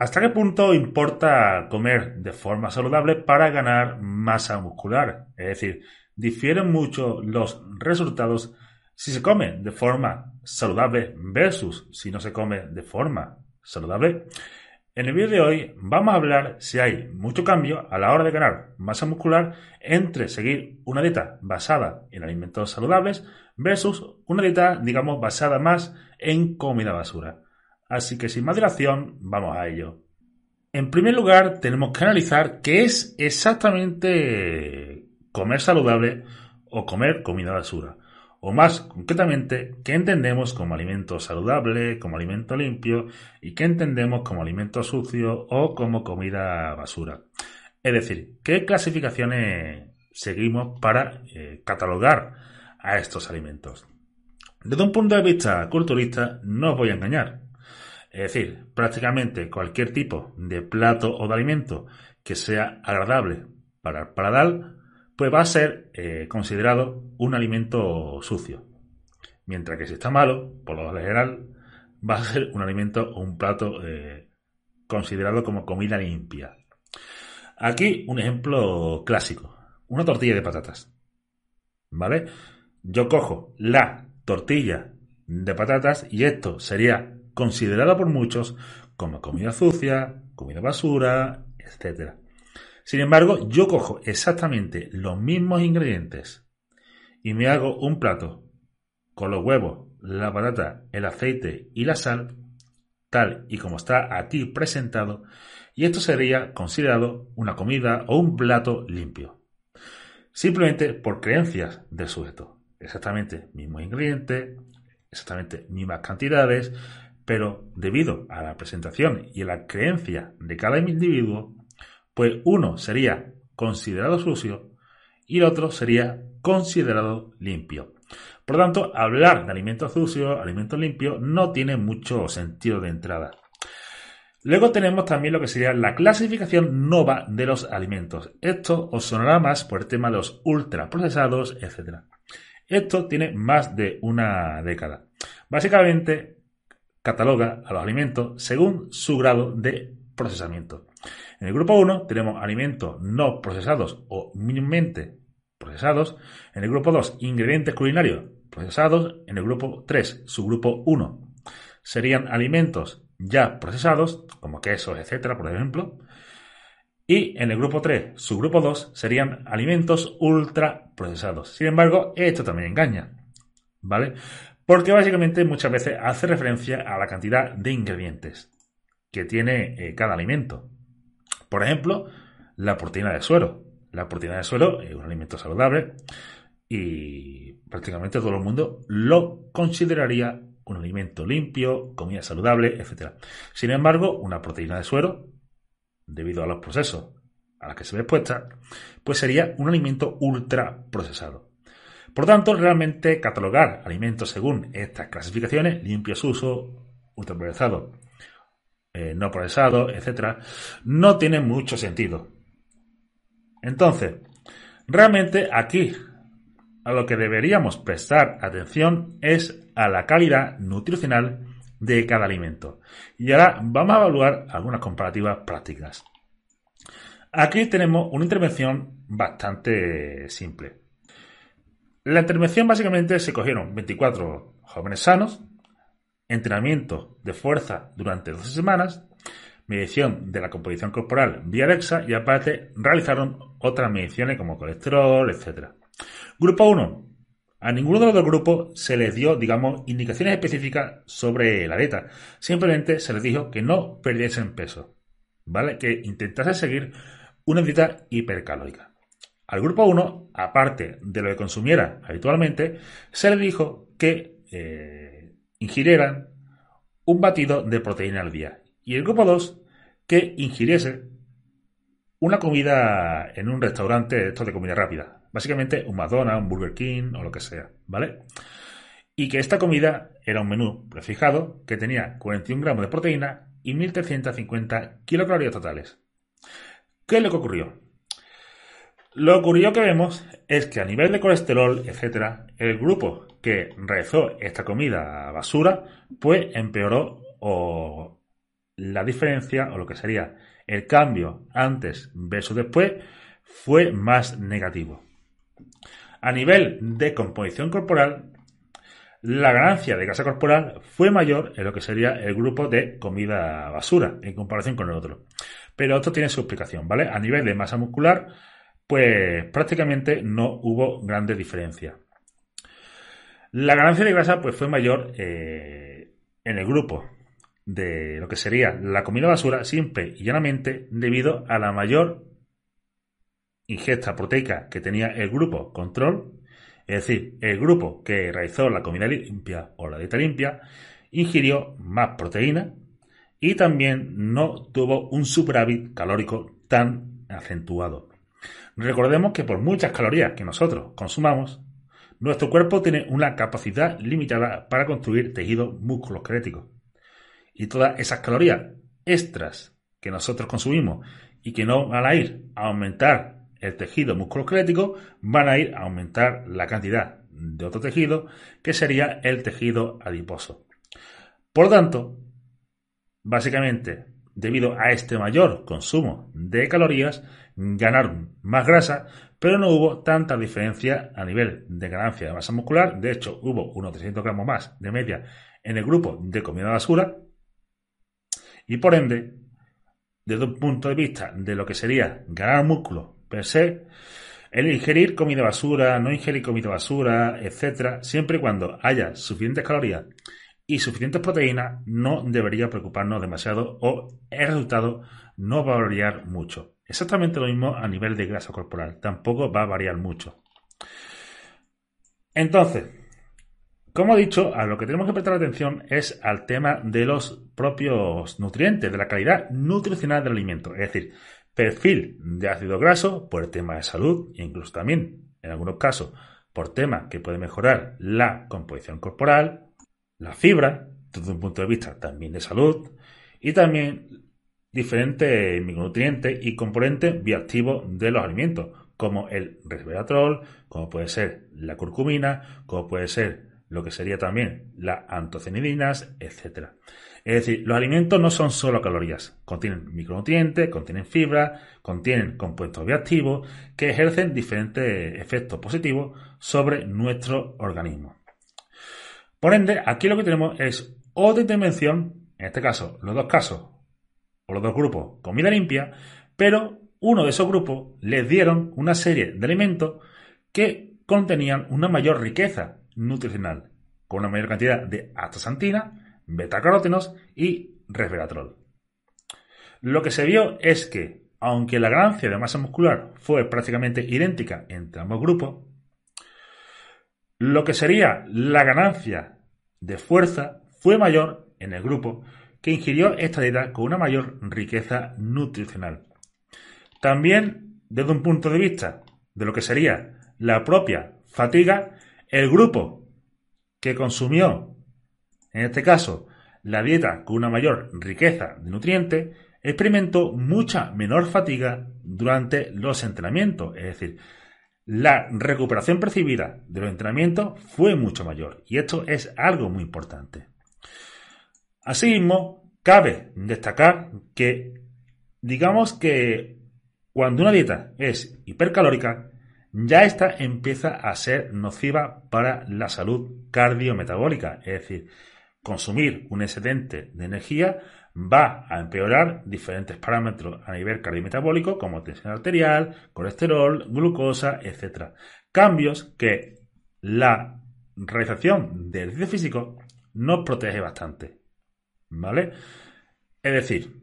¿Hasta qué punto importa comer de forma saludable para ganar masa muscular? Es decir, difieren mucho los resultados si se come de forma saludable versus si no se come de forma saludable. En el vídeo de hoy vamos a hablar si hay mucho cambio a la hora de ganar masa muscular entre seguir una dieta basada en alimentos saludables versus una dieta, digamos, basada más en comida basura. Así que sin más dilación, vamos a ello. En primer lugar, tenemos que analizar qué es exactamente comer saludable o comer comida basura. O más concretamente, qué entendemos como alimento saludable, como alimento limpio y qué entendemos como alimento sucio o como comida basura. Es decir, qué clasificaciones seguimos para eh, catalogar a estos alimentos. Desde un punto de vista culturista, no os voy a engañar. Es decir, prácticamente cualquier tipo de plato o de alimento que sea agradable para el paladar, pues va a ser eh, considerado un alimento sucio. Mientras que si está malo, por lo general, va a ser un alimento o un plato eh, considerado como comida limpia. Aquí un ejemplo clásico. Una tortilla de patatas. ¿Vale? Yo cojo la tortilla de patatas y esto sería considerada por muchos como comida sucia, comida basura, etc. Sin embargo, yo cojo exactamente los mismos ingredientes y me hago un plato con los huevos, la patata, el aceite y la sal, tal y como está aquí presentado, y esto sería considerado una comida o un plato limpio. Simplemente por creencias del sujeto. Exactamente mismos ingredientes, exactamente mismas cantidades, pero debido a la presentación y a la creencia de cada individuo, pues uno sería considerado sucio y el otro sería considerado limpio. Por lo tanto, hablar de alimentos sucios, alimentos limpios, no tiene mucho sentido de entrada. Luego tenemos también lo que sería la clasificación NOVA de los alimentos. Esto os sonará más por el tema de los ultraprocesados, etc. Esto tiene más de una década. Básicamente, cataloga a los alimentos según su grado de procesamiento. En el grupo 1 tenemos alimentos no procesados o mínimamente procesados. En el grupo 2, ingredientes culinarios procesados. En el grupo 3, subgrupo 1, serían alimentos ya procesados, como quesos, etcétera, por ejemplo. Y en el grupo 3, subgrupo 2, serían alimentos ultra procesados. Sin embargo, esto también engaña. ¿Vale? Porque básicamente muchas veces hace referencia a la cantidad de ingredientes que tiene eh, cada alimento. Por ejemplo, la proteína de suero. La proteína de suero es un alimento saludable y prácticamente todo el mundo lo consideraría un alimento limpio, comida saludable, etc. Sin embargo, una proteína de suero, debido a los procesos a los que se ve expuesta, pues sería un alimento ultra procesado. Por tanto, realmente catalogar alimentos según estas clasificaciones, limpio uso, ultraprocesado, eh, no procesado, etc., no tiene mucho sentido. Entonces, realmente aquí a lo que deberíamos prestar atención es a la calidad nutricional de cada alimento. Y ahora vamos a evaluar algunas comparativas prácticas. Aquí tenemos una intervención bastante simple. La intervención básicamente se cogieron 24 jóvenes sanos, entrenamiento de fuerza durante 12 semanas, medición de la composición corporal vía DEXA y aparte realizaron otras mediciones como colesterol, etc. Grupo 1. A ninguno de los dos grupos se les dio, digamos, indicaciones específicas sobre la dieta. Simplemente se les dijo que no perdiesen peso, ¿vale? Que intentasen seguir una dieta hipercalórica. Al grupo 1, aparte de lo que consumiera habitualmente, se le dijo que eh, ingirieran un batido de proteína al día. Y el grupo 2 que ingiriese una comida en un restaurante de comida rápida. Básicamente un McDonald's, un Burger King o lo que sea, ¿vale? Y que esta comida era un menú prefijado que tenía 41 gramos de proteína y 1350 kilocalorías totales. ¿Qué es lo que ocurrió? Lo ocurrió que vemos es que a nivel de colesterol, etcétera, el grupo que realizó esta comida basura, pues empeoró o la diferencia o lo que sería el cambio antes versus después fue más negativo. A nivel de composición corporal, la ganancia de grasa corporal fue mayor en lo que sería el grupo de comida basura en comparación con el otro. Pero esto tiene su explicación, ¿vale? A nivel de masa muscular, pues prácticamente no hubo grandes diferencias. La ganancia de grasa pues fue mayor eh, en el grupo de lo que sería la comida basura simple y llanamente debido a la mayor ingesta proteica que tenía el grupo control, es decir, el grupo que realizó la comida limpia o la dieta limpia, ingirió más proteína y también no tuvo un superávit calórico tan acentuado. Recordemos que por muchas calorías que nosotros consumamos, nuestro cuerpo tiene una capacidad limitada para construir tejido musculoesquelético y todas esas calorías extras que nosotros consumimos y que no van a ir a aumentar el tejido musculoesquelético, van a ir a aumentar la cantidad de otro tejido que sería el tejido adiposo. Por lo tanto, básicamente, debido a este mayor consumo de calorías, ganaron más grasa, pero no hubo tanta diferencia a nivel de ganancia de masa muscular. De hecho, hubo unos 300 gramos más de media en el grupo de comida basura y por ende, desde un punto de vista de lo que sería ganar músculo per se, el ingerir comida basura, no ingerir comida basura, etcétera, siempre y cuando haya suficientes calorías y suficientes proteínas, no debería preocuparnos demasiado o el resultado no va a variar mucho. Exactamente lo mismo a nivel de grasa corporal, tampoco va a variar mucho. Entonces, como he dicho, a lo que tenemos que prestar atención es al tema de los propios nutrientes, de la calidad nutricional del alimento. Es decir, perfil de ácido graso por el tema de salud e incluso también, en algunos casos, por tema que puede mejorar la composición corporal, la fibra, desde un punto de vista también de salud, y también diferentes micronutrientes y componentes bioactivos de los alimentos, como el resveratrol, como puede ser la curcumina, como puede ser lo que sería también las antocenidinas, etc. Es decir, los alimentos no son solo calorías, contienen micronutrientes, contienen fibra, contienen compuestos bioactivos que ejercen diferentes efectos positivos sobre nuestro organismo. Por ende, aquí lo que tenemos es otra intervención, en este caso, los dos casos o los dos grupos, comida limpia, pero uno de esos grupos les dieron una serie de alimentos que contenían una mayor riqueza nutricional, con una mayor cantidad de astaxantina, betacarótenos y resveratrol. Lo que se vio es que, aunque la ganancia de masa muscular fue prácticamente idéntica entre ambos grupos, lo que sería la ganancia de fuerza fue mayor en el grupo que ingirió esta dieta con una mayor riqueza nutricional. También, desde un punto de vista de lo que sería la propia fatiga, el grupo que consumió, en este caso, la dieta con una mayor riqueza de nutrientes, experimentó mucha menor fatiga durante los entrenamientos. Es decir, la recuperación percibida de los entrenamientos fue mucho mayor. Y esto es algo muy importante. Asimismo, cabe destacar que, digamos que cuando una dieta es hipercalórica, ya esta empieza a ser nociva para la salud cardiometabólica, es decir, consumir un excedente de energía va a empeorar diferentes parámetros a nivel cardiometabólico como tensión arterial, colesterol, glucosa, etc. Cambios que la realización del ejercicio físico nos protege bastante. ¿Vale? Es decir,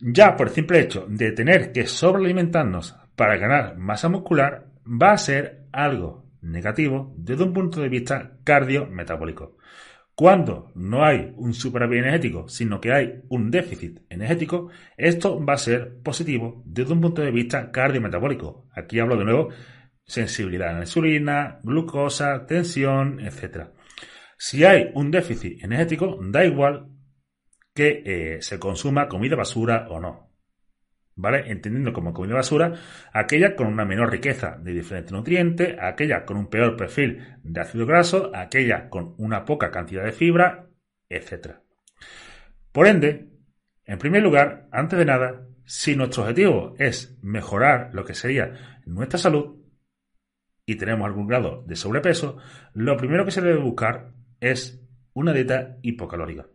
ya por el simple hecho de tener que sobrealimentarnos para ganar masa muscular, va a ser algo negativo desde un punto de vista cardiometabólico. Cuando no hay un superávit energético, sino que hay un déficit energético, esto va a ser positivo desde un punto de vista cardiometabólico. Aquí hablo de nuevo sensibilidad a la insulina, glucosa, tensión, etc. Si hay un déficit energético, da igual que eh, se consuma comida basura o no. ¿Vale? Entendiendo como comida basura aquella con una menor riqueza de diferentes nutrientes, aquella con un peor perfil de ácido graso, aquella con una poca cantidad de fibra, etc. Por ende, en primer lugar, antes de nada, si nuestro objetivo es mejorar lo que sería nuestra salud y tenemos algún grado de sobrepeso, lo primero que se debe buscar es una dieta hipocalórica.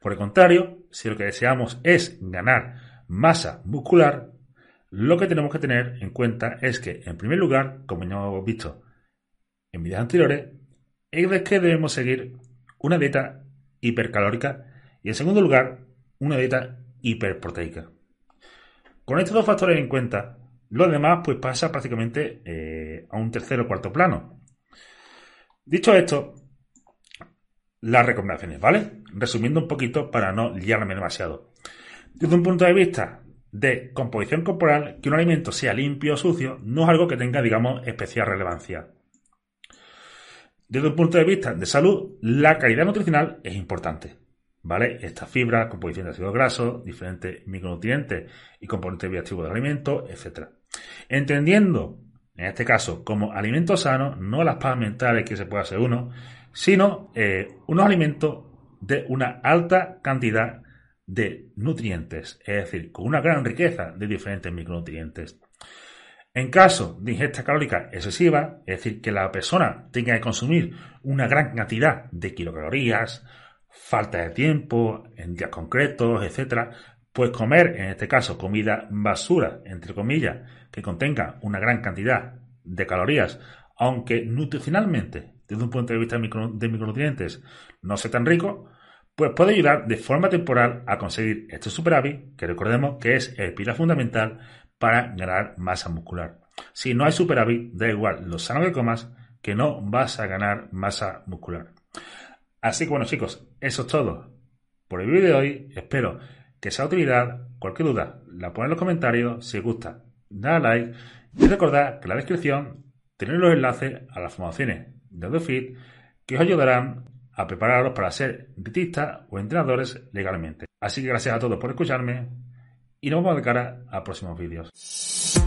Por el contrario, si lo que deseamos es ganar masa muscular, lo que tenemos que tener en cuenta es que, en primer lugar, como ya hemos visto en videos anteriores, es que debemos seguir una dieta hipercalórica y, en segundo lugar, una dieta hiperproteica. Con estos dos factores en cuenta, lo demás pues pasa prácticamente eh, a un tercer o cuarto plano. Dicho esto, las recomendaciones, ¿vale? Resumiendo un poquito para no liarme demasiado. Desde un punto de vista de composición corporal, que un alimento sea limpio o sucio no es algo que tenga, digamos, especial relevancia. Desde un punto de vista de salud, la calidad nutricional es importante. ¿Vale? Estas fibras, composición de ácidos grasos, diferentes micronutrientes y componentes bioactivos del alimento, etc. Entendiendo, en este caso, como alimentos sanos, no las paz mentales que se puede hacer uno, sino eh, unos alimentos de una alta cantidad de nutrientes, es decir, con una gran riqueza de diferentes micronutrientes. En caso de ingesta calórica excesiva, es decir, que la persona tenga que consumir una gran cantidad de kilocalorías, falta de tiempo, en días concretos, etc., pues comer, en este caso, comida basura, entre comillas, que contenga una gran cantidad de calorías, aunque nutricionalmente, desde un punto de vista de micronutrientes, no sea tan rico, pues puede ayudar de forma temporal a conseguir este superávit, que recordemos que es el pilar fundamental para ganar masa muscular. Si no hay superávit, da igual lo sano que comas, que no vas a ganar masa muscular. Así que bueno chicos, eso es todo por el vídeo de hoy. Espero que sea de utilidad. Cualquier duda, la ponéis en los comentarios. Si os gusta, dale like. Y recordad que en la descripción tenéis los enlaces a las formaciones de AutoFit que os ayudarán a prepararos para ser dietistas o entrenadores legalmente. Así que gracias a todos por escucharme y nos vemos de cara a próximos vídeos.